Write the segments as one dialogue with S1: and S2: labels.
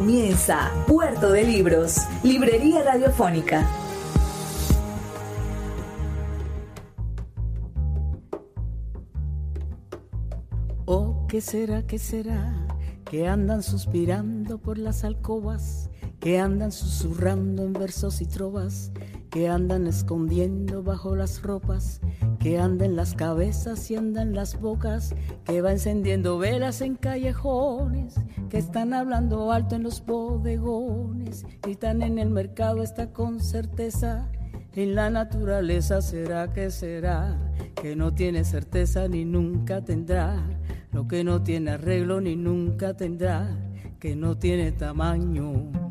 S1: Comienza Puerto de Libros, Librería Radiofónica.
S2: Oh, ¿qué será, qué será? Que andan suspirando por las alcobas, que andan susurrando en versos y trovas, que andan escondiendo bajo las ropas, que andan las cabezas y andan las bocas, que va encendiendo velas en callejones, que están hablando alto en los bodegones, están en el mercado está con certeza. En la naturaleza será que será, que no tiene certeza ni nunca tendrá, lo que no tiene arreglo ni nunca tendrá, que no tiene tamaño.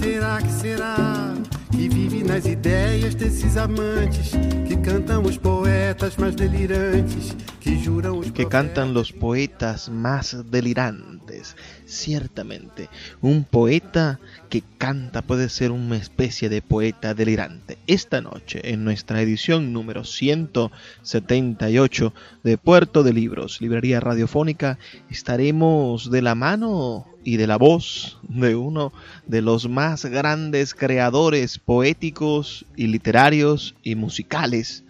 S3: Será, que será? Que vive nas ideias desses amantes que cantam os poetas mais delirantes, que juram os
S4: que cantan los poetas más delirantes. Ciertamente, un poeta que canta puede ser una especie de poeta delirante. Esta noche, en nuestra edición número 178 de Puerto de Libros, Librería Radiofónica, estaremos de la mano y de la voz de uno de los más grandes creadores poéticos y literarios y musicales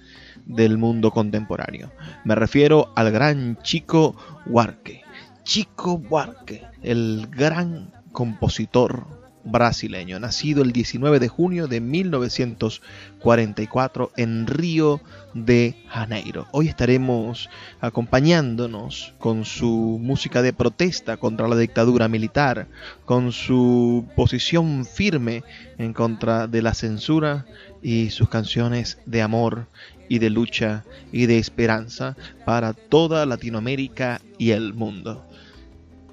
S4: del mundo contemporáneo. Me refiero al gran Chico Huarque. Chico Buarque, el gran compositor brasileño, nacido el 19 de junio de 1944 en Río de Janeiro. Hoy estaremos acompañándonos con su música de protesta contra la dictadura militar, con su posición firme en contra de la censura y sus canciones de amor y de lucha y de esperanza para toda Latinoamérica y el mundo.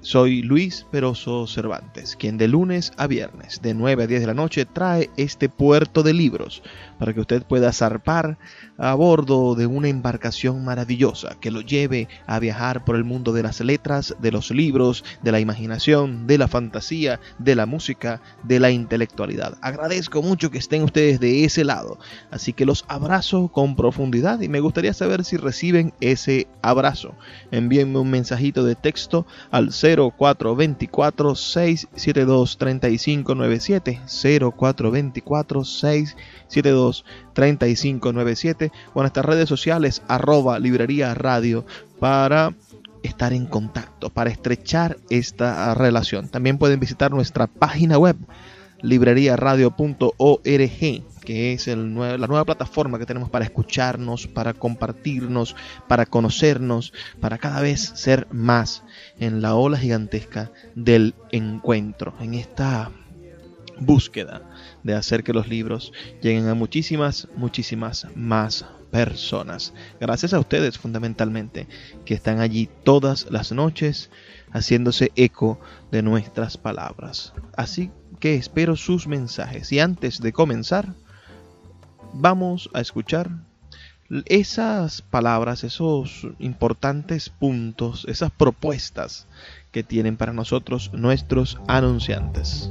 S4: Soy Luis Peroso Cervantes, quien de lunes a viernes, de 9 a 10 de la noche, trae este puerto de libros para que usted pueda zarpar a bordo de una embarcación maravillosa que lo lleve a viajar por el mundo de las letras, de los libros, de la imaginación, de la fantasía, de la música, de la intelectualidad. Agradezco mucho que estén ustedes de ese lado, así que los abrazo con profundidad y me gustaría saber si reciben ese abrazo. Envíenme un mensajito de texto al 0424 672 3597 0424 672 3597 o en nuestras redes sociales arroba librería radio para estar en contacto, para estrechar esta relación. También pueden visitar nuestra página web libreriaradio.org que es el la nueva plataforma que tenemos para escucharnos, para compartirnos, para conocernos, para cada vez ser más en la ola gigantesca del encuentro, en esta búsqueda de hacer que los libros lleguen a muchísimas, muchísimas más personas. Gracias a ustedes fundamentalmente, que están allí todas las noches haciéndose eco de nuestras palabras. Así que espero sus mensajes. Y antes de comenzar, vamos a escuchar esas palabras, esos importantes puntos, esas propuestas que tienen para nosotros nuestros anunciantes.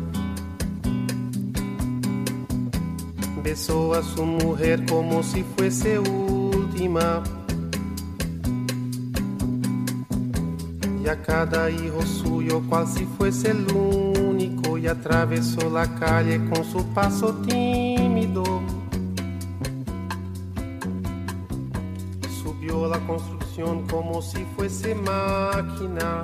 S3: Besó a su mujer como si fuese última. Y a cada hijo suyo cual si fuese el único. Y atravesó la calle con su paso tímido. Subió la construcción como si fuese máquina.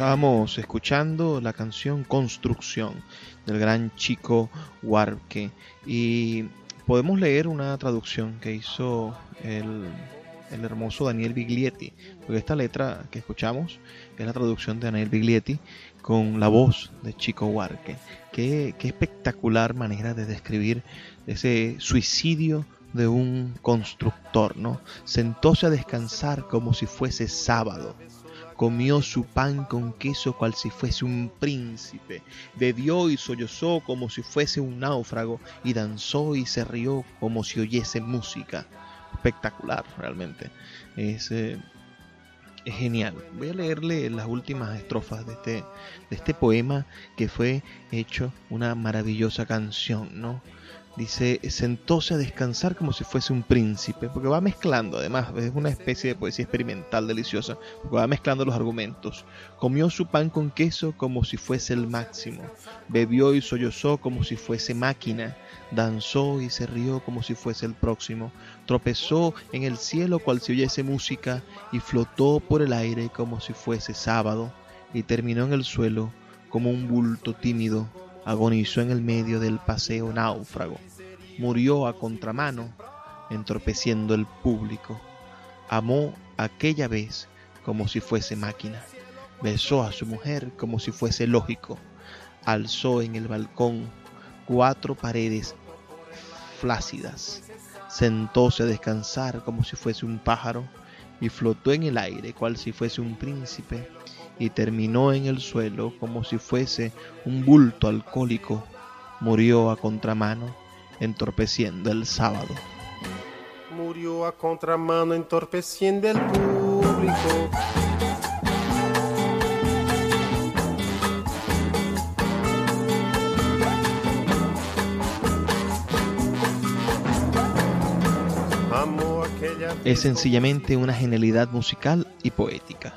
S4: Estábamos escuchando la canción Construcción del gran chico Huarque y podemos leer una traducción que hizo el, hermoso Daniel Biglietti, porque esta letra que escuchamos es la traducción de Daniel Biglietti con la voz de Chico Huarque. Qué, qué espectacular manera de describir ese suicidio de un constructor, ¿no? Sentóse a descansar como si fuese sábado comió su pan con queso cual si fuese un príncipe, bebió y sollozó como si fuese un náufrago, y danzó y se rió como si oyese música. Espectacular, realmente. Es, eh, es genial. Voy a leerle las últimas estrofas de este, de este poema que fue hecho una maravillosa canción, ¿no? Dice, sentóse a descansar como si fuese un príncipe, porque va mezclando, además, es una especie de poesía experimental deliciosa, porque va mezclando los argumentos. Comió su pan con queso como si fuese el máximo, bebió y sollozó como si fuese máquina, danzó y se rió como si fuese el próximo, tropezó en el cielo cual si oyese música, y flotó por el aire como si fuese sábado, y terminó en el suelo como un bulto tímido agonizó en el medio del paseo náufrago, murió a contramano, entorpeciendo el público, amó aquella vez como si fuese máquina, besó a su mujer como si fuese lógico, alzó en el balcón cuatro paredes flácidas, sentóse a descansar como si fuese un pájaro y flotó en el aire cual si fuese un príncipe y terminó en el suelo como si fuese un bulto alcohólico, murió a contramano, entorpeciendo el sábado.
S3: Murió a contramano, entorpeciendo el público.
S4: Es sencillamente una genialidad musical y poética.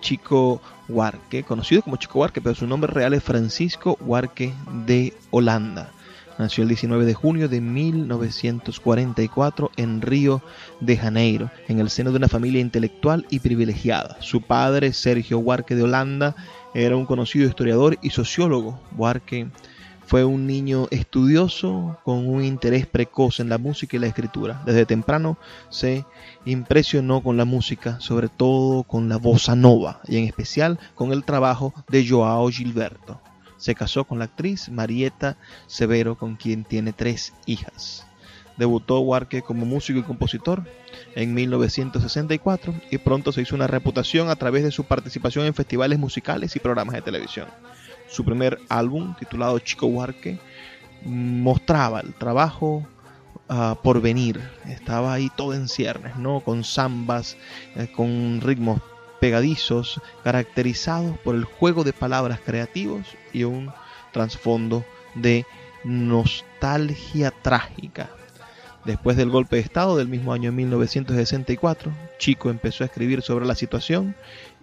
S4: Chico Huarque, conocido como Chico Huarque, pero su nombre real es Francisco Huarque de Holanda. Nació el 19 de junio de 1944 en Río de Janeiro, en el seno de una familia intelectual y privilegiada. Su padre, Sergio Huarque de Holanda, era un conocido historiador y sociólogo. Huarque fue un niño estudioso con un interés precoz en la música y la escritura. Desde temprano se impresionó con la música, sobre todo con la bossa nova y en especial con el trabajo de Joao Gilberto. Se casó con la actriz Marieta Severo, con quien tiene tres hijas. Debutó Huarque como músico y compositor en 1964 y pronto se hizo una reputación a través de su participación en festivales musicales y programas de televisión. Su primer álbum, titulado Chico Huarque, mostraba el trabajo uh, por venir. Estaba ahí todo en ciernes, ¿no? Con zambas, eh, con ritmos pegadizos caracterizados por el juego de palabras creativos y un trasfondo de nostalgia trágica. Después del golpe de Estado del mismo año 1964, Chico empezó a escribir sobre la situación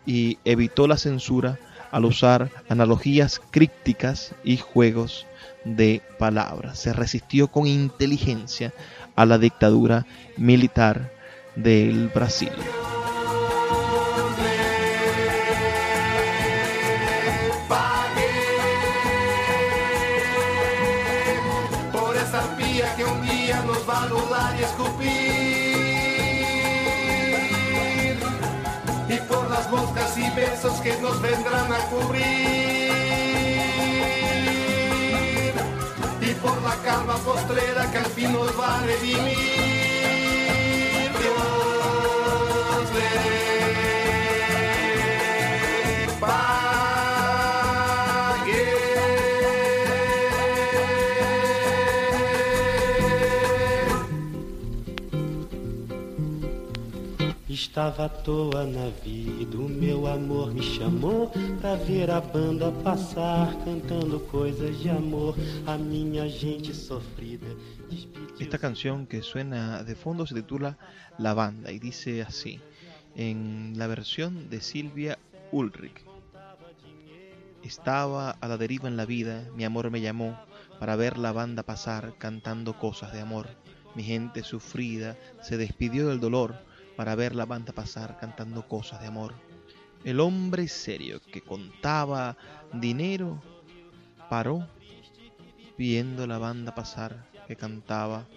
S4: y evitó la censura al usar analogías crípticas y juegos de palabras. Se resistió con inteligencia a la dictadura militar del Brasil.
S3: Que nos vendrán a cubrir. Y por la calma postrera que al fin nos va a redimir. Estava à toa na vida, o meu amor me chamou pra ver a banda passar cantando coisas de amor, a minha gente sofrida.
S4: Esta canción que suena de fondo se titula La Banda y dice así, en la versión de Silvia Ulrich. Estaba a la deriva en la vida, mi amor me llamó para ver la banda pasar cantando cosas de amor. Mi gente sufrida se despidió del dolor para ver la banda pasar cantando cosas de amor. El hombre serio que contaba dinero paró viendo la banda pasar que cantaba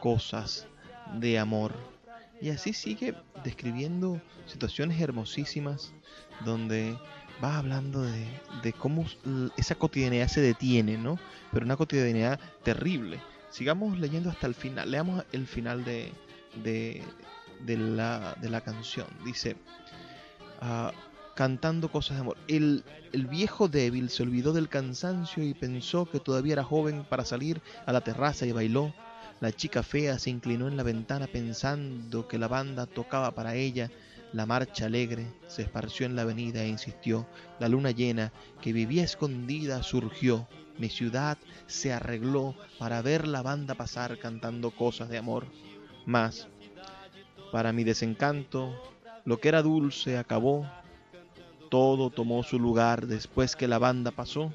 S4: cosas de amor. Y así sigue describiendo situaciones hermosísimas donde va hablando de, de, cómo esa cotidianidad se detiene, ¿no? Pero una cotidianidad terrible. Sigamos leyendo hasta el final. Leamos el final de, de, de la, de la canción. Dice, ah, cantando cosas de amor. El, el viejo débil se olvidó del cansancio y pensó que todavía era joven para salir a la terraza y bailó. La chica fea se inclinó en la ventana pensando que la banda tocaba para ella. La marcha alegre se esparció en la avenida e insistió. La luna llena, que vivía escondida, surgió. Mi ciudad se arregló para ver la banda pasar cantando cosas de amor. Mas para mi desencanto, lo que era dulce acabó, todo tomó su lugar después que la banda pasó,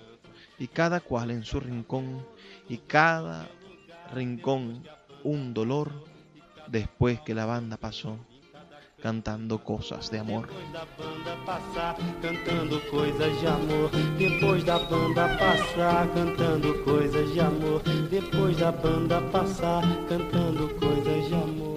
S4: y cada cual en su rincón, y cada rincón un dolor después que la banda pasó cantando cosas de amor. cantando coisas de amor. Depois da banda passar, cantando coisas de amor. Depois da banda passar, cantando coisas de amor.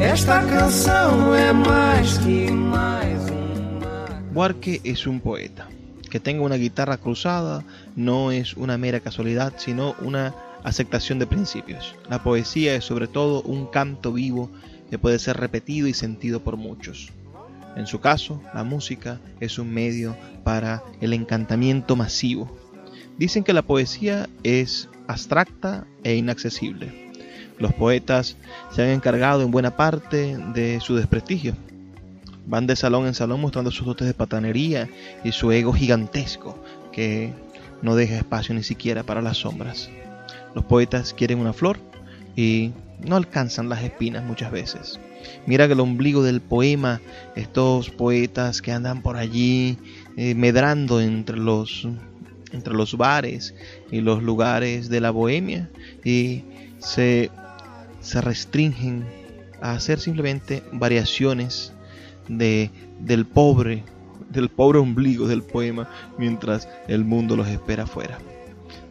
S4: Esta canção é mais que mais es un poeta. Que tenga una guitarra cruzada no es una mera casualidad, sino una aceptación de principios. La poesía es sobre todo un canto vivo que puede ser repetido y sentido por muchos. En su caso, la música es un medio para el encantamiento masivo. Dicen que la poesía es abstracta e inaccesible. Los poetas se han encargado en buena parte de su desprestigio, Van de salón en salón mostrando sus dotes de patanería y su ego gigantesco que no deja espacio ni siquiera para las sombras. Los poetas quieren una flor y no alcanzan las espinas muchas veces. Mira que el ombligo del poema, estos poetas que andan por allí eh, medrando entre los, entre los bares y los lugares de la bohemia y se se restringen a hacer simplemente variaciones de, del pobre, del pobre ombligo del poema mientras el mundo los espera afuera.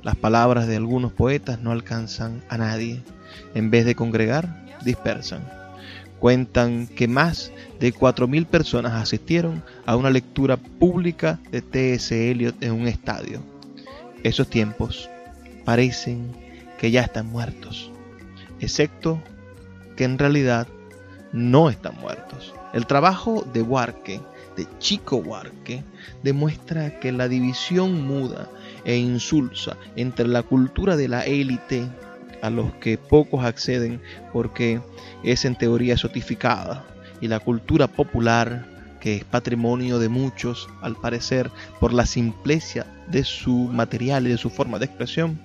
S4: Las palabras de algunos poetas no alcanzan a nadie. En vez de congregar, dispersan. Cuentan que más de 4.000 personas asistieron a una lectura pública de T.S. Eliot en un estadio. Esos tiempos parecen que ya están muertos, excepto que en realidad no están muertos. El trabajo de Warke, de Chico Warke, demuestra que la división muda e insulsa entre la cultura de la élite a los que pocos acceden porque es en teoría sotificada y la cultura popular que es patrimonio de muchos al parecer por la simpleza de su material y de su forma de expresión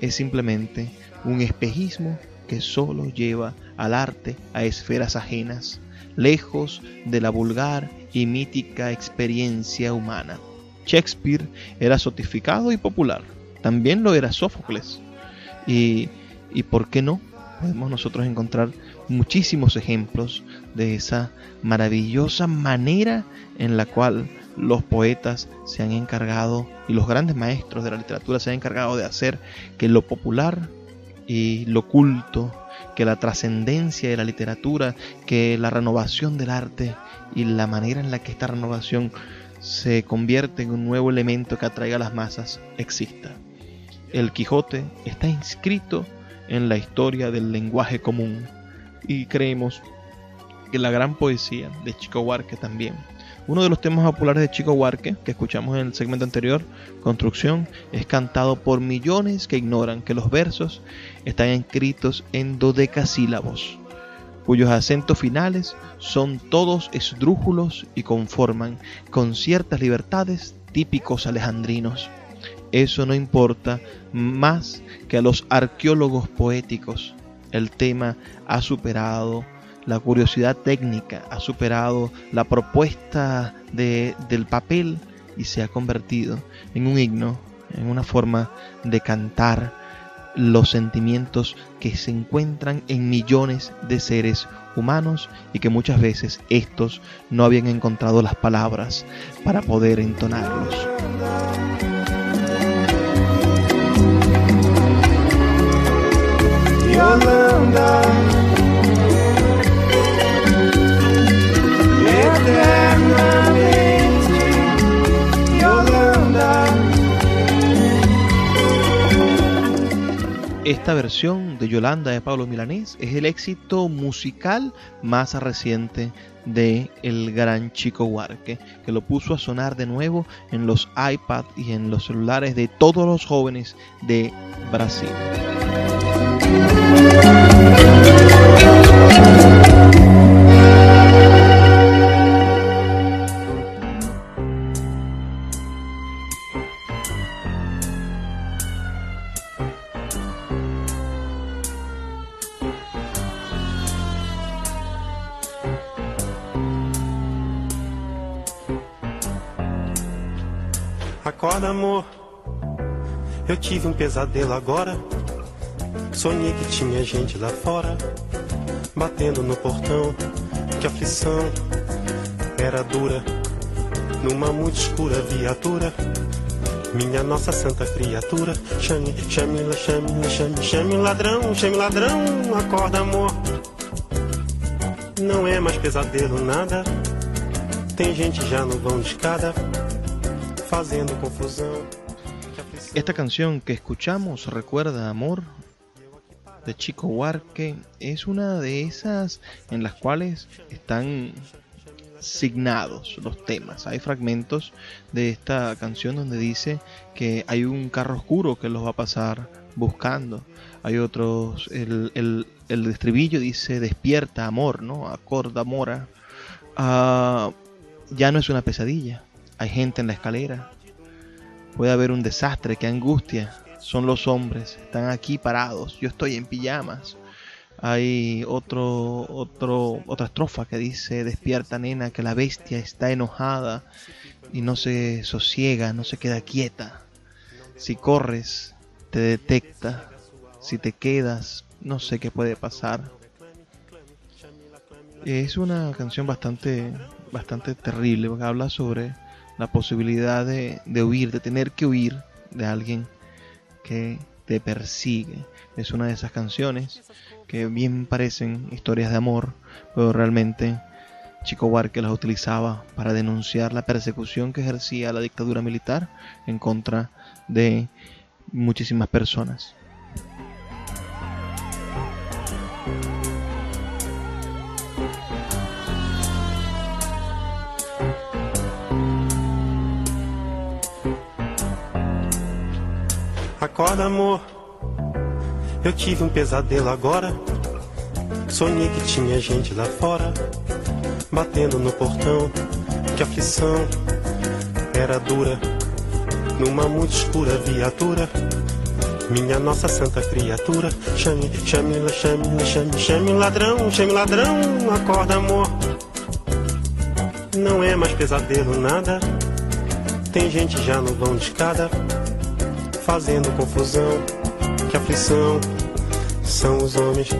S4: es simplemente un espejismo que solo lleva al arte a esferas ajenas, lejos de la vulgar y mítica experiencia humana. Shakespeare era sotificado y popular, también lo era Sófocles. Y, y por qué no, podemos nosotros encontrar muchísimos ejemplos de esa maravillosa manera en la cual los poetas se han encargado y los grandes maestros de la literatura se han encargado de hacer que lo popular y lo culto, que la trascendencia de la literatura, que la renovación del arte y la manera en la que esta renovación se convierte en un nuevo elemento que atraiga a las masas exista. El Quijote está inscrito en la historia del lenguaje común y creemos que la gran poesía de Chico Huarque también uno de los temas populares de Chico Huarque, que escuchamos en el segmento anterior, Construcción, es cantado por millones que ignoran que los versos están escritos en dodecasílabos, cuyos acentos finales son todos esdrújulos y conforman con ciertas libertades típicos alejandrinos. Eso no importa más que a los arqueólogos poéticos. El tema ha superado la curiosidad técnica ha superado la propuesta de, del papel y se ha convertido en un himno, en una forma de cantar los sentimientos que se encuentran en millones de seres humanos y que muchas veces estos no habían encontrado las palabras para poder entonarlos. Esta versión de Yolanda de Pablo Milanés es el éxito musical más reciente de el gran Chico Huarque, que lo puso a sonar de nuevo en los iPad y en los celulares de todos los jóvenes de Brasil.
S5: Acorda, amor. Eu tive um pesadelo agora. Sonhei que tinha gente lá fora, batendo no portão. Que aflição era dura, numa muito escura viatura. Minha nossa santa criatura, chame, chame, chame, chame, chame ladrão, chame ladrão, acorda amor. Não é mais pesadelo nada, tem gente já no vão de escada.
S4: Esta canción que escuchamos, Recuerda Amor, de Chico Huarque, es una de esas en las cuales están signados los temas. Hay fragmentos de esta canción donde dice que hay un carro oscuro que los va a pasar buscando. Hay otros, el, el, estribillo dice despierta amor, ¿no? Acorda mora. Ah, ya no es una pesadilla hay gente en la escalera. Puede haber un desastre, que angustia. Son los hombres, están aquí parados. Yo estoy en pijamas. Hay otro, otro, otra estrofa que dice, despierta nena, que la bestia está enojada y no se sosiega, no se queda quieta. Si corres, te detecta. Si te quedas, no sé qué puede pasar. Es una canción bastante, bastante terrible, porque habla sobre la posibilidad de, de huir, de tener que huir de alguien que te persigue. Es una de esas canciones que bien parecen historias de amor, pero realmente Chico Huarque las utilizaba para denunciar la persecución que ejercía la dictadura militar en contra de muchísimas personas.
S6: Acorda, amor. Eu tive um pesadelo agora. Sonhei que tinha gente lá fora, batendo no portão. Que aflição era dura, numa muito escura viatura. Minha nossa santa criatura, chame, chame, chame, chame, chame ladrão, chame ladrão, acorda amor. Não é mais pesadelo nada. Tem gente já no vão de escada, fazendo confusão. Que aflição são os homens.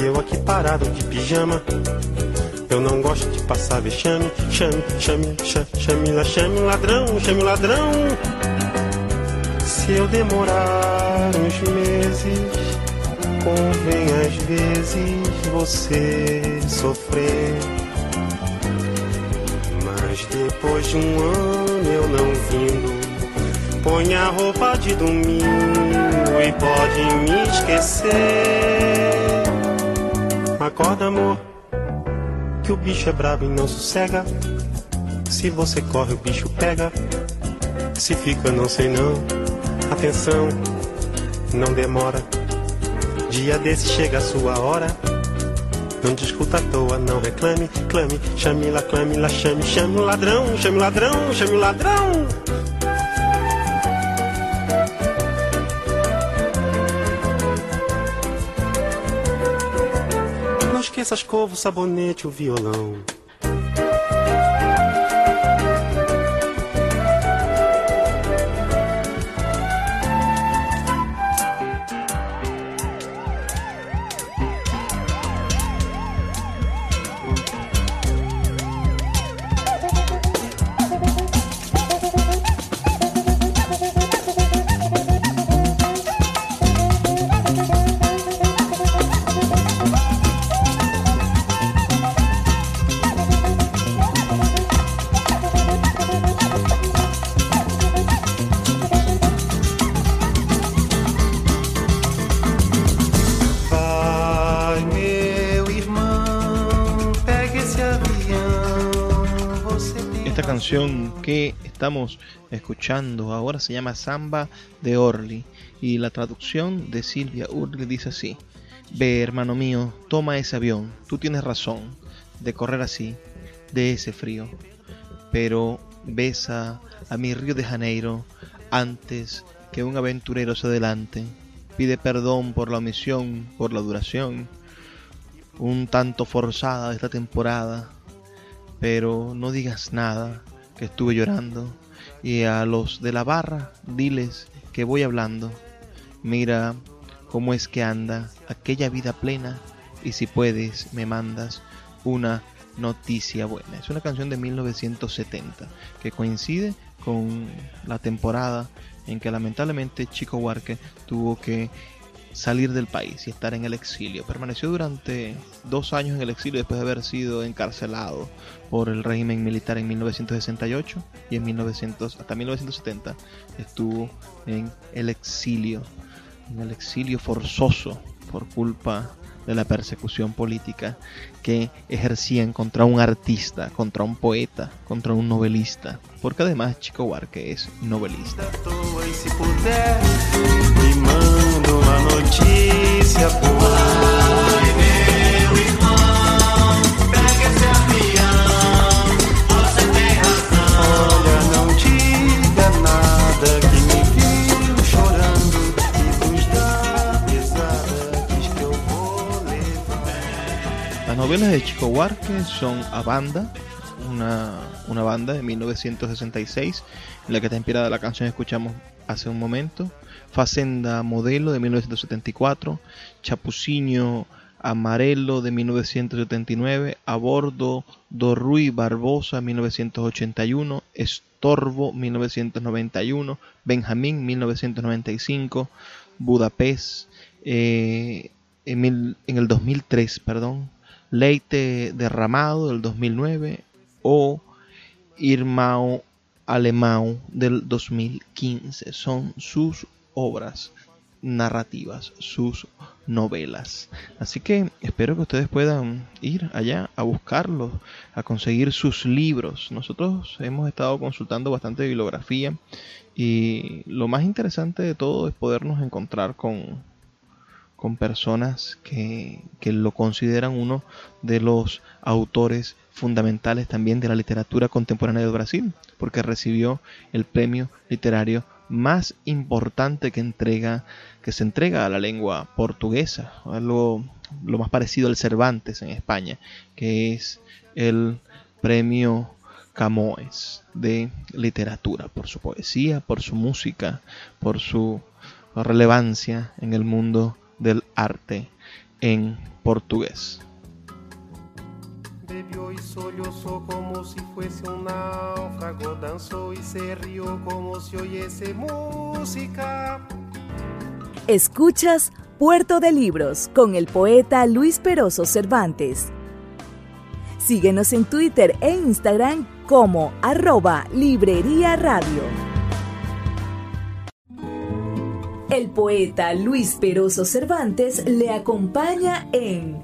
S6: E eu aqui parado de pijama. Eu não gosto de passar vexame. Chame, chame, chame, chame, chame ladrão, chame ladrão. Se eu demorar uns meses, convém às vezes você sofrer. Mas depois de um ano eu não vindo, põe a roupa de domingo e pode me esquecer. Acorda, amor, que o bicho é brabo e não sossega. Se você corre, o bicho pega. Se fica, não sei não. Atenção, não demora. Dia desse chega a sua hora. Não discuta à toa, não reclame, clame, chame lá, clame lá, chame, chame o ladrão, chame o ladrão, chame o ladrão. Esqueça a escova, o sabonete, o violão.
S4: Estamos escuchando ahora se llama Samba de Orly y la traducción de Silvia Urli dice así. Ve, hermano mío, toma ese avión. Tú tienes razón de correr así, de ese frío. Pero besa a mi Río de Janeiro antes que un aventurero se adelante. Pide perdón por la omisión, por la duración, un tanto forzada esta temporada. Pero no digas nada, estuve llorando. Y a los de la barra, diles que voy hablando. Mira cómo es que anda aquella vida plena. Y si puedes, me mandas una noticia buena. Es una canción de 1970 que coincide con la temporada en que lamentablemente Chico Huarque tuvo que salir del país y estar en el exilio. Permaneció durante dos años en el exilio después de haber sido encarcelado por el régimen militar en 1968 y en 1900 hasta 1970 estuvo en el exilio, en el exilio forzoso por culpa de la persecución política que ejercían contra un artista, contra un poeta, contra un novelista, porque además Chico Huarque es novelista.
S6: Uma notícia boa. levar.
S4: Las novelas de Chico Huarque son A Banda, una, una banda de 1966, en la que está inspirada la canción que escuchamos hace un momento, Facenda Modelo de 1974, Chapucinho Amarelo de 1979, A Bordo do Rui Barbosa 1981, Estorbo 1991, Benjamín 1995, Budapest eh, en, el, 2003, perdón, Leite Derramado del 2009 o Irmão Alemão del 2015. Son sus obras narrativas, sus novelas. Así que espero que ustedes puedan ir allá a buscarlos, a conseguir sus libros. Nosotros hemos estado consultando bastante bibliografía y lo más interesante de todo es podernos encontrar con, con personas que, que lo consideran uno de los autores fundamentales también de la literatura contemporánea de Brasil, porque recibió el premio literario más importante que entrega que se entrega a la lengua portuguesa, algo lo más parecido al Cervantes en España, que es el premio Camões de literatura, por su poesía, por su música, por su relevancia en el mundo del arte en portugués.
S5: Bebió y sollozó como si fuese un náufrago, danzó y se rió como si oyese música.
S1: Escuchas Puerto de Libros con el poeta Luis Peroso Cervantes. Síguenos en Twitter e Instagram como arroba Librería Radio. El poeta Luis Peroso Cervantes le acompaña en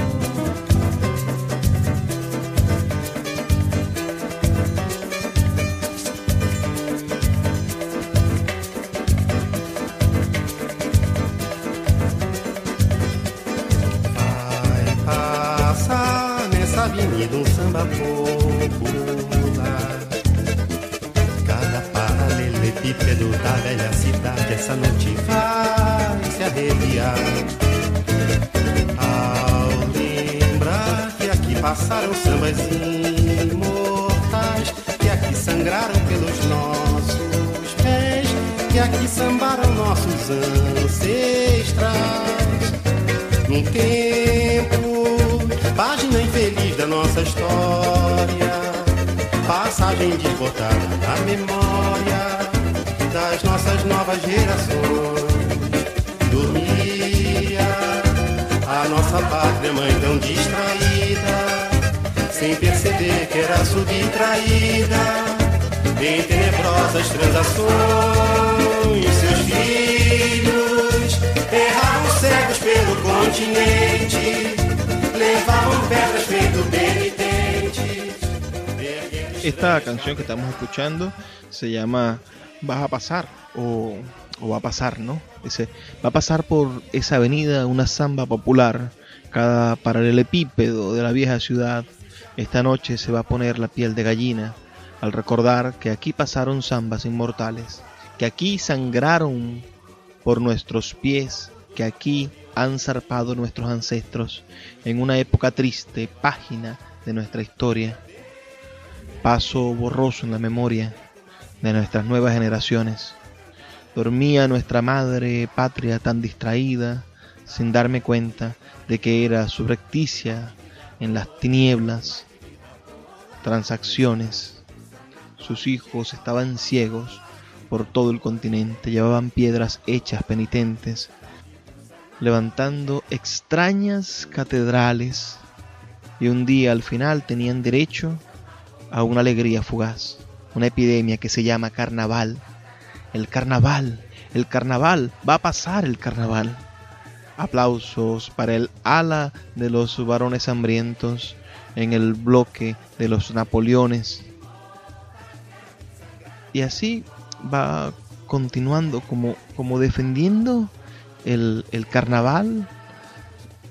S5: Paralelepípedo da velha cidade essa noite vai se arrepiar. Ao lembrar que aqui passaram sambas imortais, que aqui sangraram pelos nossos pés, que aqui sambaram nossos ancestrais. Num tempo, página infeliz da nossa história, passagem desbotada na memória das nossas novas gerações. Dormia a nossa pátria mãe tão distraída, sem perceber que era subtraída em tenebrosas transações. Seus filhos erravam cegos pelo continente, levavam pedras feito penitentes.
S4: Esta canción que estamos escuchando se llama Vas a pasar o, va a pasar, ¿no? Dice, va a pasar por esa avenida una samba popular, cada paralelepípedo de la vieja ciudad. Esta noche se va a poner la piel de gallina al recordar que aquí pasaron zambas inmortales, que aquí sangraron por nuestros pies, que aquí han zarpado nuestros ancestros en una época triste, página de nuestra historia paso borroso en la memoria de nuestras nuevas generaciones. Dormía nuestra madre patria tan distraída, sin darme cuenta de que era subrepticia en las tinieblas, transacciones. Sus hijos estaban ciegos por todo el continente, llevaban piedras hechas penitentes, levantando extrañas catedrales, y un día al final tenían derecho a una alegría fugaz, una epidemia que se llama carnaval. El carnaval, el carnaval, va a pasar el carnaval. Aplausos para el ala de los varones hambrientos en el bloque de los Napoleones. Y así va continuando como, como defendiendo el, el carnaval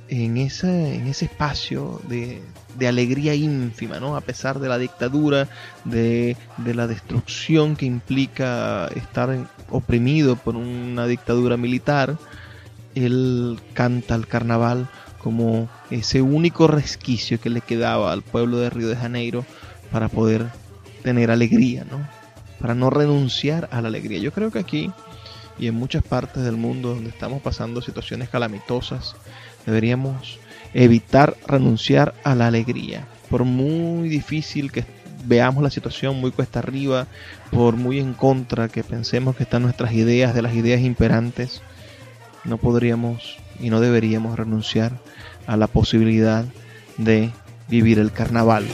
S4: en ese, en ese espacio de, de alegría ínfima, ¿no? A pesar de la dictadura, de, de la destrucción que implica estar oprimido por una dictadura militar, él canta el carnaval como ese único resquicio que le quedaba al pueblo de Río de Janeiro para poder tener alegría, ¿no? Para no renunciar a la alegría. Yo creo que aquí y en muchas partes del mundo donde estamos pasando situaciones calamitosas, deberíamos evitar renunciar a la alegría. Por muy difícil que veamos la situación, muy cuesta arriba, por muy en contra que pensemos que están nuestras ideas, de las ideas imperantes, no podríamos y no deberíamos renunciar a la posibilidad de vivir el carnaval.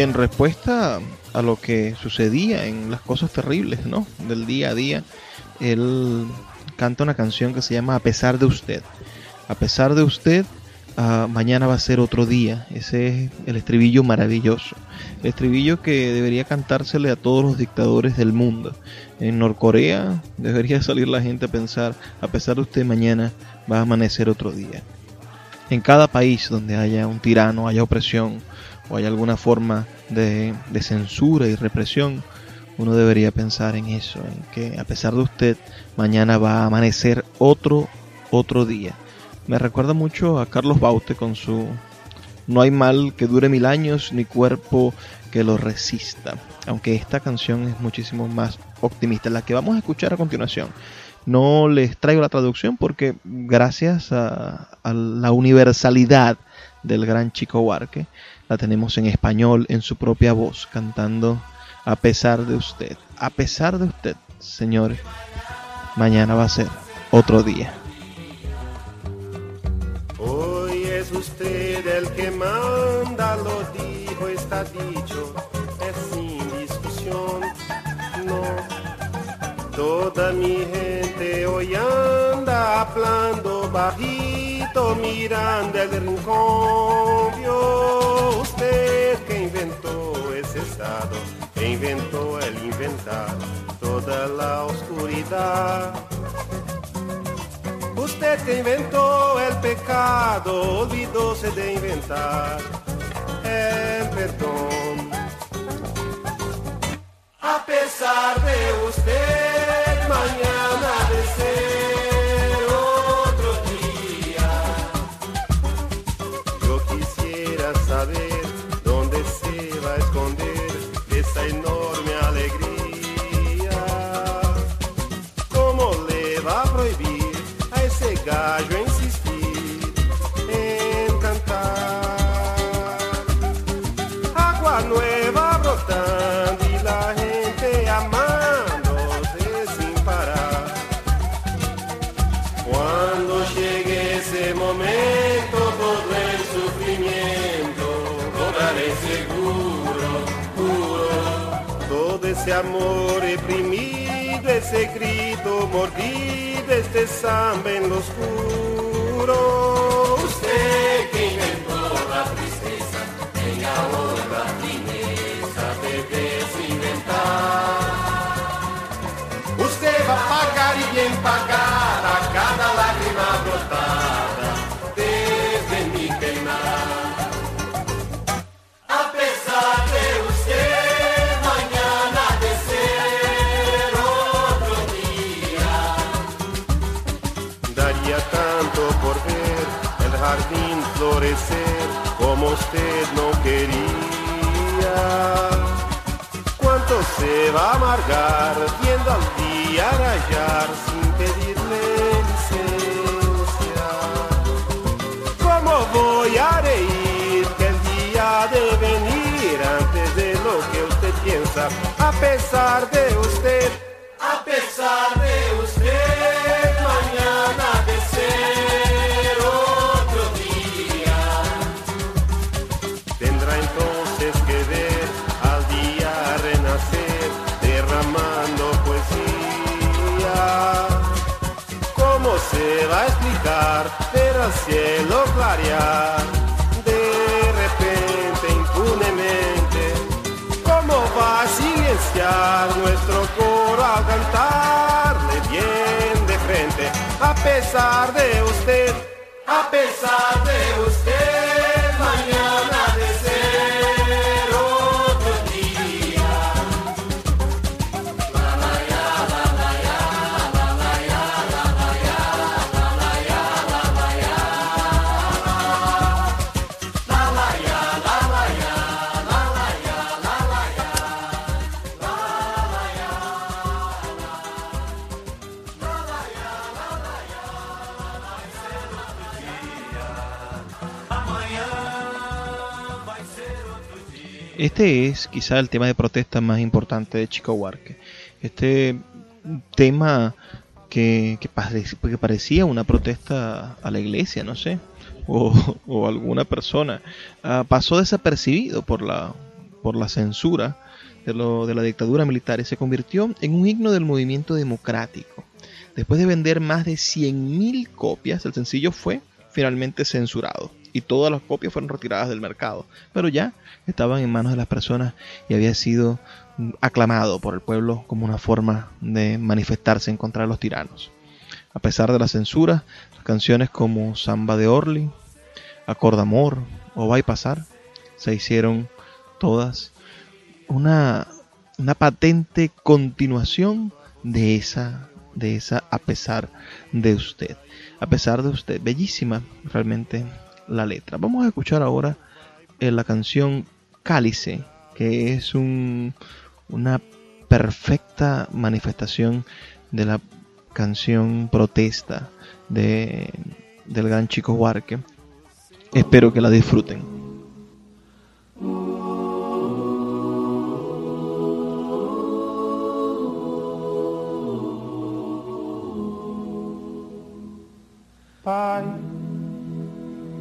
S4: En respuesta a lo que sucedía en las cosas terribles, ¿no? Del día a día, él canta una canción que se llama A pesar de usted. A pesar de usted, ah, mañana va a ser otro día. Ese es el estribillo maravilloso. El estribillo que debería cantársele a todos los dictadores del mundo. En Norcorea debería salir la gente a pensar, a pesar de usted, mañana va a amanecer otro día. En cada país donde haya un tirano, haya opresión, o hay alguna forma de, censura y represión, uno debería pensar en eso, en que a pesar de usted, mañana va a amanecer otro, otro día. Me recuerda mucho a Carlos Baute con su No hay mal que dure mil años, ni cuerpo que lo resista. Aunque esta canción es muchísimo más optimista. La que vamos a escuchar a continuación. No les traigo la traducción porque gracias a, a la universalidad del gran Chico Huarque, la tenemos en español en su propia voz, cantando a pesar de usted, a pesar de usted, señores, mañana va a ser otro día.
S3: Hoy es usted el que manda, lo dijo, está dicho, es sin discusión, no. Toda mi gente hoy anda hablando bajito, mirando el rincón, oscuridad. Usted que inventó el pecado, olvidóse de inventar el perdón. A pesar de usted, grito mordido, este samba en lo oscuro.
S7: Usted que inventó la tristeza, y ahora la fineza de desinventar.
S3: Usted va a pagar y bien pagar jardín florecer como usted no quería. ¿Cuánto se va a amargar viendo al día rayar sin pedirle licencia? ¿Cómo voy a reír que el día de venir antes de lo que usted piensa? A pesar de usted,
S7: a pesar de
S3: pesar de usted,
S7: a pesar de usted,
S4: Este es quizá el tema de protesta más importante de Chico Huarque. Este tema que, que pare- que parecía una protesta a la iglesia, no sé, o, o alguna persona, ah, pasó desapercibido por la, censura de, de la dictadura militar y se convirtió en un himno del movimiento democrático. Después de vender más de 100.000 copias, el sencillo fue finalmente censurado y todas las copias fueron retiradas del mercado, pero ya estaban en manos de las personas y había sido aclamado por el pueblo como una forma de manifestarse en contra de los tiranos. A pesar de la censura, las canciones como Samba de Orly, Acorda Amor o Va a pasar se hicieron todas una, una patente continuación de esa, de esa a pesar de usted. A pesar de usted, bellísima realmente la letra. Vamos a escuchar ahora eh, la canción Cálice, que es un, una perfecta manifestación de la canción protesta de, del gran Chico Huarque. Espero que la disfruten.
S5: Pai,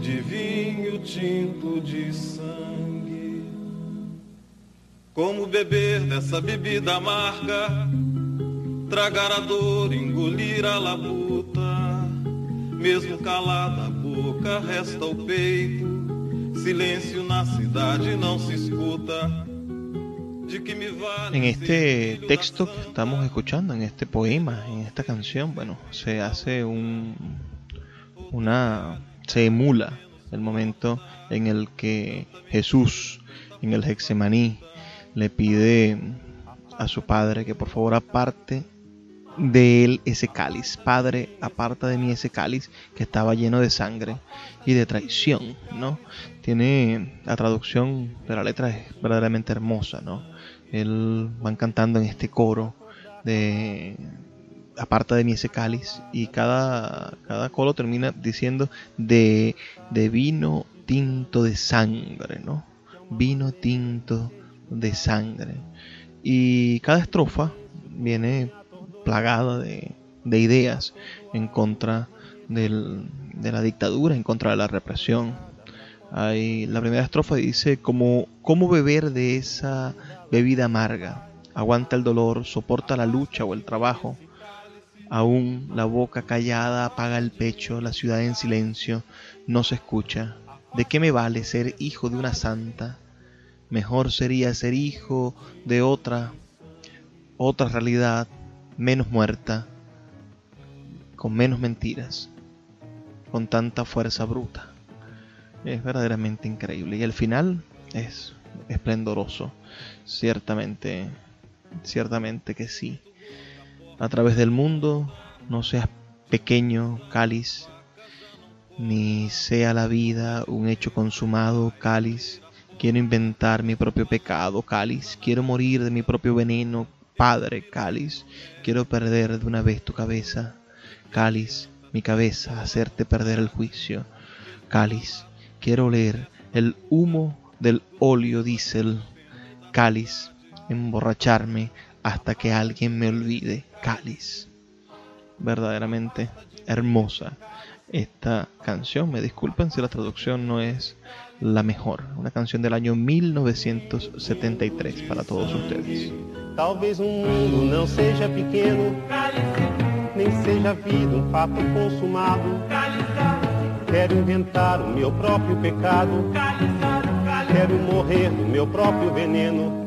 S8: de vinho tinto de sangue. Como beber dessa bebida amarga, tragar a dor, engolir a labuta. Mesmo calada a boca, resta o peito. Silêncio na cidade não se escuta. De que me vale
S4: En este texto que estamos escuchando, en este poema, en esta canción, bueno, se hace un una se emula el momento en el que Jesús en el Hexemaní le pide a su padre que por favor aparte de él ese cáliz. Padre, aparta de mí ese cáliz que estaba lleno de sangre y de traición, ¿no? Tiene la traducción de la letra es verdaderamente hermosa, ¿no? Él van cantando en este coro de aparta de mí ese cáliz y cada, cada coro termina diciendo de, de vino tinto de sangre, ¿no? Vino tinto de sangre. Y cada estrofa viene plagada de, de ideas en contra del- de la dictadura, en contra de la represión. Hay, la primera estrofa dice como cómo beber de esa bebida amarga. Aguanta el dolor, soporta la lucha o el trabajo. Aún la boca callada apaga el pecho, la ciudad en silencio no se escucha. ¿De qué me vale ser hijo de una santa? Mejor sería ser hijo de otra, otra realidad, menos muerta, con menos mentiras, con tanta fuerza bruta. Es verdaderamente increíble. Y el final es esplendoroso. Ciertamente, ciertamente que sí. A través del mundo, no seas pequeño, cáliz, ni sea la vida un hecho consumado, cáliz. Quiero inventar mi propio pecado, cáliz. Quiero morir de mi propio veneno, Padre, cáliz. Quiero perder de una vez tu cabeza, cáliz, mi cabeza, hacerte perder el juicio, cáliz. Quiero oler el humo del óleo diésel, cáliz, emborracharme hasta que alguien me olvide, cáliz. Verdaderamente hermosa esta canción. Me disculpen si la traducción no es la mejor. Una canción del año 1973 para todos ustedes.
S5: Talvez um mundo não seja pequeno, nem seja vida um fato consumado. Quero inventar o meu próprio pecado, quero morrer no meu próprio veneno.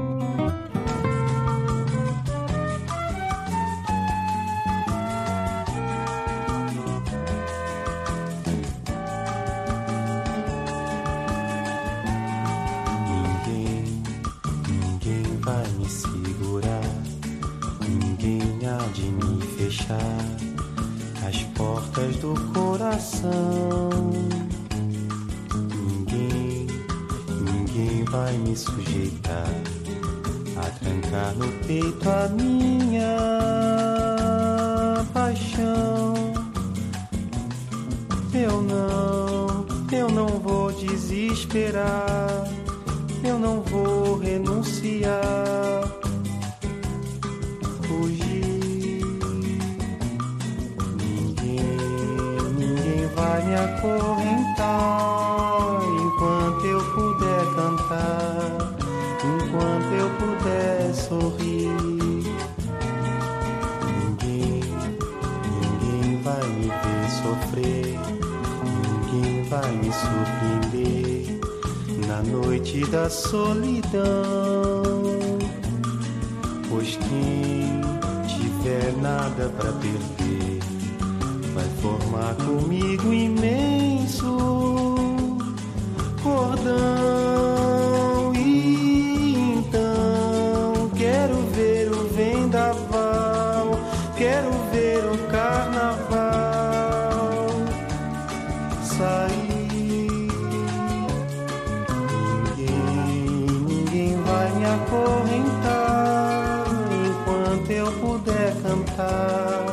S5: Acorrentar enquanto eu puder cantar,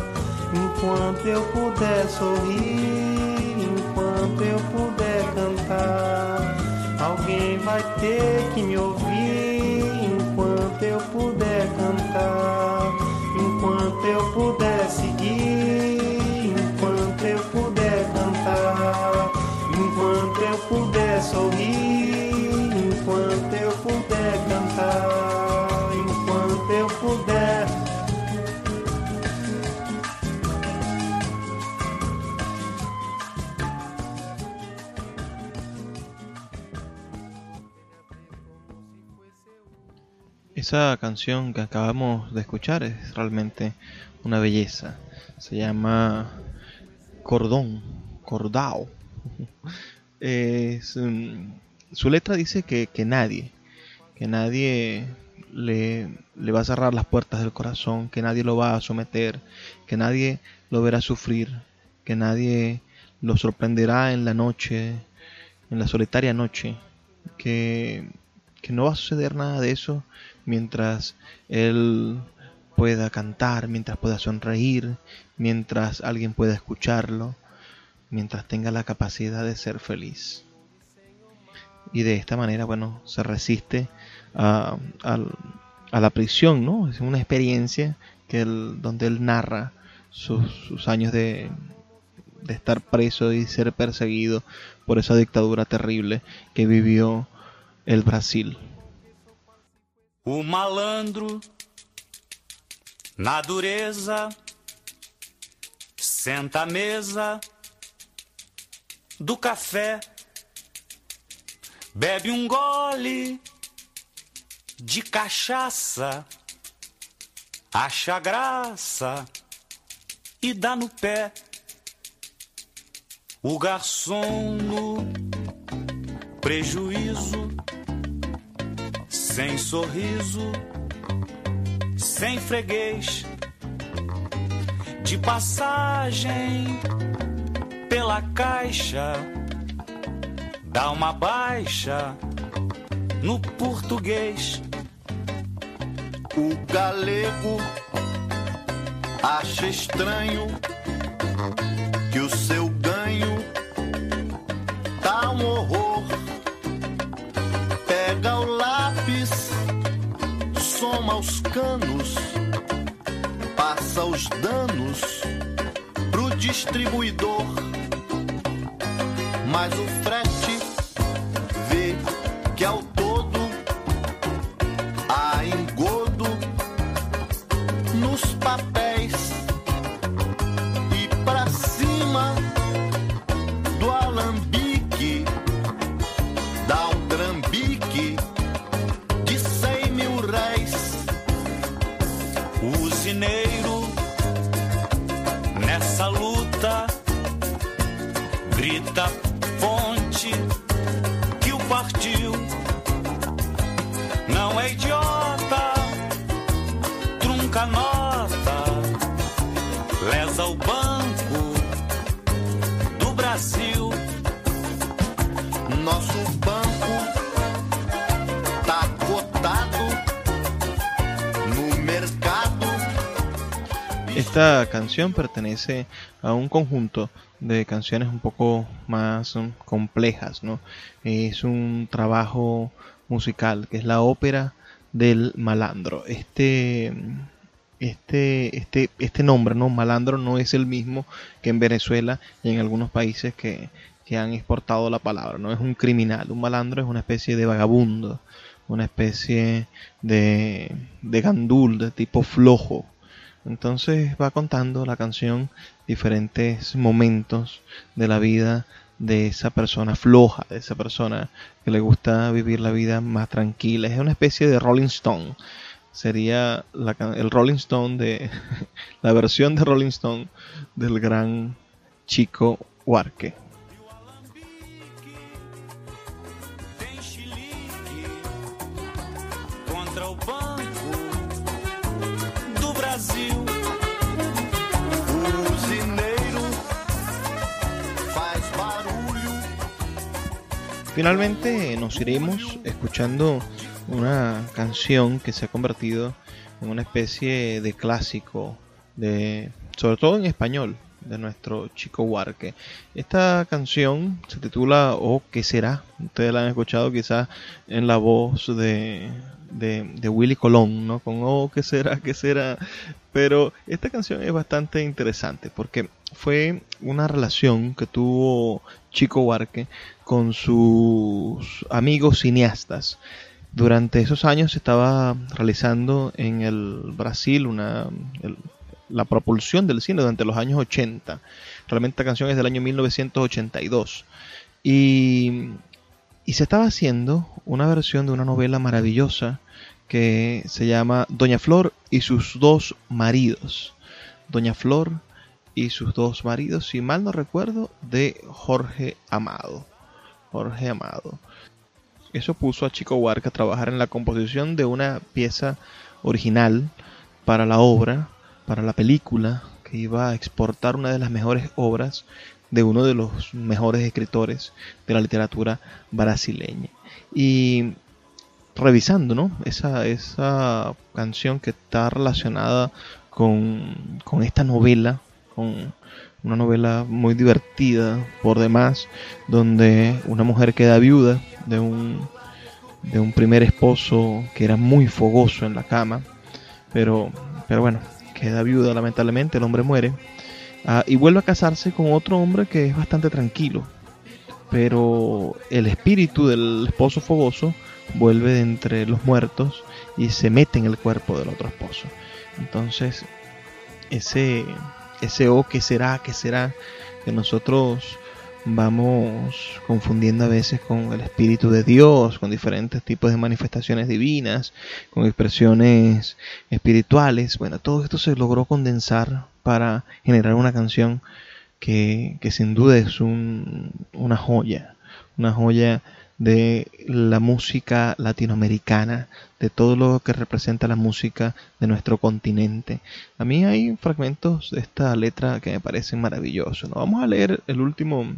S5: enquanto eu puder sorrir, enquanto eu puder cantar. Alguém vai ter que me ouvir
S4: Esa canción que acabamos de escuchar es realmente una belleza. Se llama Cordón, Cordao. Mm, su letra dice que, que nadie, que nadie le, le va a cerrar las puertas del corazón, que nadie lo va a someter, que nadie lo verá sufrir, que nadie lo sorprenderá en la noche, en la solitaria noche, que, que no va a suceder nada de eso mientras él pueda cantar, mientras pueda sonreír, mientras alguien pueda escucharlo, mientras tenga la capacidad de ser feliz. Y de esta manera, bueno, se resiste a, la prisión, ¿no? Es una experiencia que él- donde él narra sus, sus años de estar preso y ser perseguido por esa dictadura terrible que vivió el Brasil.
S9: O malandro, na dureza, senta à mesa do café, bebe um gole de cachaça, acha graça e dá no pé. O garçom no prejuízo sem sorriso, sem freguês, de passagem pela caixa, dá uma baixa no português.
S10: O galego acha estranho que o seu soma os canos, passa os danos pro distribuidor. Mas o frete
S9: luta grita fonte que o partiu. Não é idiota,
S4: Esta canción pertenece a un conjunto de canciones un poco más um, complejas, ¿no? Es un trabajo musical que es la ópera del malandro. Este, este, este, este nombre, ¿no? Malandro no es el mismo que en Venezuela y en algunos países que, que han exportado la palabra, no es un criminal. Un malandro es una especie de vagabundo, una especie de, de gandul, de tipo flojo. Entonces va contando la canción diferentes momentos de la vida de esa persona floja, de esa persona que le gusta vivir la vida más tranquila. Es una especie de Rolling Stone. Sería la el Rolling Stone de la versión de Rolling Stone del gran Chico Huarque. Finalmente nos iremos escuchando una canción que se ha convertido en una especie de clásico, de, sobre todo en español, de nuestro chico Huarque. Esta canción se titula O qué será. Ustedes la han escuchado quizás en la voz de, de, de Willy Colón, ¿no? Con Oh qué será, qué será. Pero esta canción es bastante interesante porque fue una relación que tuvo Chico Huarque con sus amigos cineastas. Durante esos años se estaba realizando en el Brasil una, la propulsión del cine durante los años 80. Realmente esta canción es del año 1982. Y, y se estaba haciendo una versión de una novela maravillosa que se llama Doña Flor y sus dos maridos. Doña Flor y sus dos maridos, si mal no recuerdo, de Jorge Amado. Jorge Amado. Eso puso a Chico Huarca a trabajar en la composición de una pieza original para la obra, para la película, que iba a exportar una de las mejores obras de uno de los mejores escritores de la literatura brasileña. Y revisando, ¿no? Esa, esa canción que está relacionada con, con esta novela, con una novela muy divertida por demás, donde una mujer queda viuda de un, de un primer esposo que era muy fogoso en la cama, pero, pero bueno, queda viuda lamentablemente, el hombre muere, ah, y vuelve a casarse con otro hombre que es bastante tranquilo, pero el espíritu del esposo fogoso vuelve de entre los muertos y se mete en el cuerpo del otro esposo. Entonces, ese, ese o que será, que será, que nosotros vamos confundiendo a veces con el Espíritu de Dios, con diferentes tipos de manifestaciones divinas, con expresiones espirituales. Bueno, todo esto se logró condensar para generar una canción que, que sin duda es un, una joya, una joya de la música latinoamericana, de todo lo que representa la música de nuestro continente. A mí hay fragmentos de esta letra que me parecen maravillosos. ¿no? Vamos a leer el último,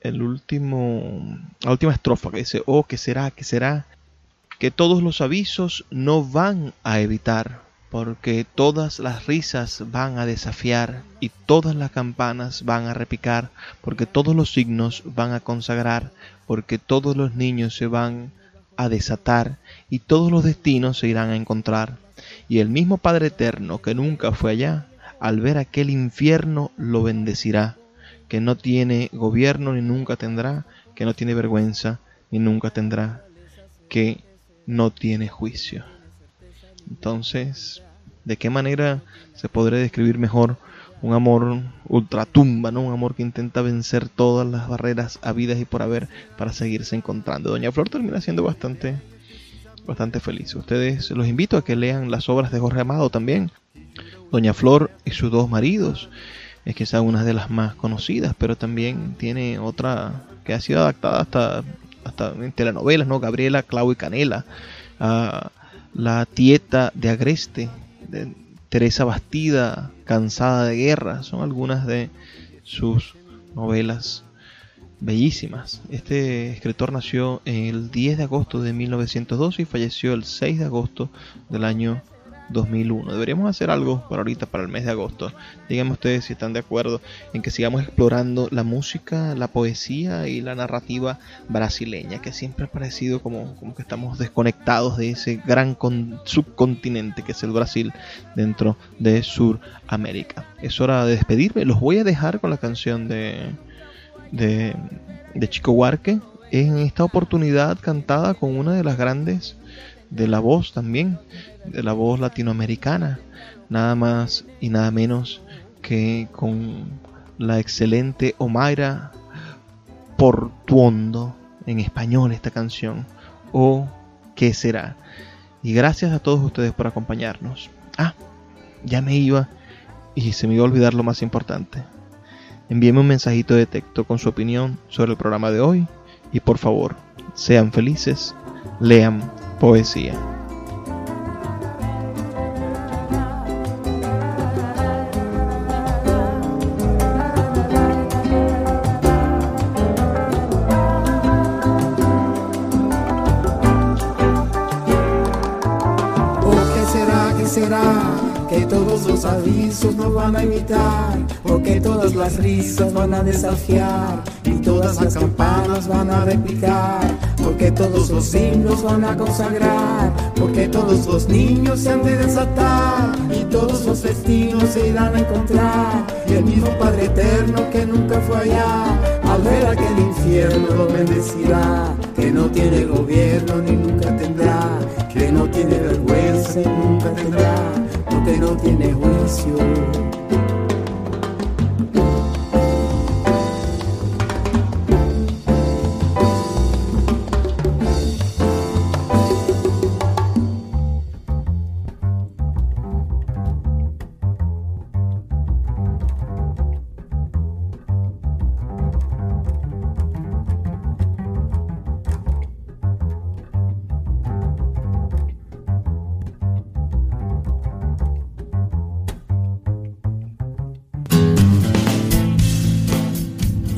S4: el último, la última estrofa que dice, oh, ¿qué será? ¿Qué será? Que todos los avisos no van a evitar, porque todas las risas van a desafiar y todas las campanas van a repicar, porque todos los signos van a consagrar, porque todos los niños se van a desatar y todos los destinos se irán a encontrar. Y el mismo Padre Eterno que nunca fue allá, al ver aquel infierno lo bendecirá, que no tiene gobierno ni nunca tendrá, que no tiene vergüenza ni nunca tendrá, que no tiene juicio. Entonces, ¿de qué manera se podría describir mejor un amor ultratumba, ¿no? Un amor que intenta vencer todas las barreras habidas y por haber para seguirse encontrando. Doña Flor termina siendo bastante bastante feliz. Ustedes los invito a que lean las obras de Jorge Amado también. Doña Flor y sus dos maridos. Es es una de las más conocidas, pero también tiene otra que ha sido adaptada hasta, hasta en telenovelas, ¿no? Gabriela, Clau y Canela. La Tieta de Agreste, Teresa Bastida, Cansada de Guerra, son algunas de sus novelas bellísimas. Este escritor nació el 10 de agosto de 1912 y falleció el 6 de agosto del año 2001. Deberíamos hacer algo para ahorita, para el mes de agosto. Díganme ustedes si están de acuerdo en que sigamos explorando la música, la poesía y la narrativa brasileña, que siempre ha parecido como, como que estamos desconectados de ese gran subcontinente que es el Brasil dentro de Suramérica. Es hora de despedirme. Los voy a dejar con la canción de, de, de Chico Huarque en esta oportunidad cantada con una de las grandes de la voz también, la voz latinoamericana, nada más y nada menos que con la excelente Omaira Portuondo en español esta canción, o qué será. Y gracias a todos ustedes por acompañarnos. Ah, ya me iba y se me iba a olvidar lo más importante. Envíeme un mensajito de texto con su opinión sobre el programa de hoy y por favor, sean felices, lean Poesía.
S11: Las risas van a desafiar, y todas las campanas van a replicar, porque todos los signos van a consagrar, porque todos los niños se han de desatar, y todos los destinos se irán a encontrar, y el mismo Padre Eterno que nunca fue allá, al ver aquel infierno lo bendecirá, que no tiene gobierno ni nunca tendrá, que no tiene vergüenza ni nunca tendrá, porque no tiene juicio.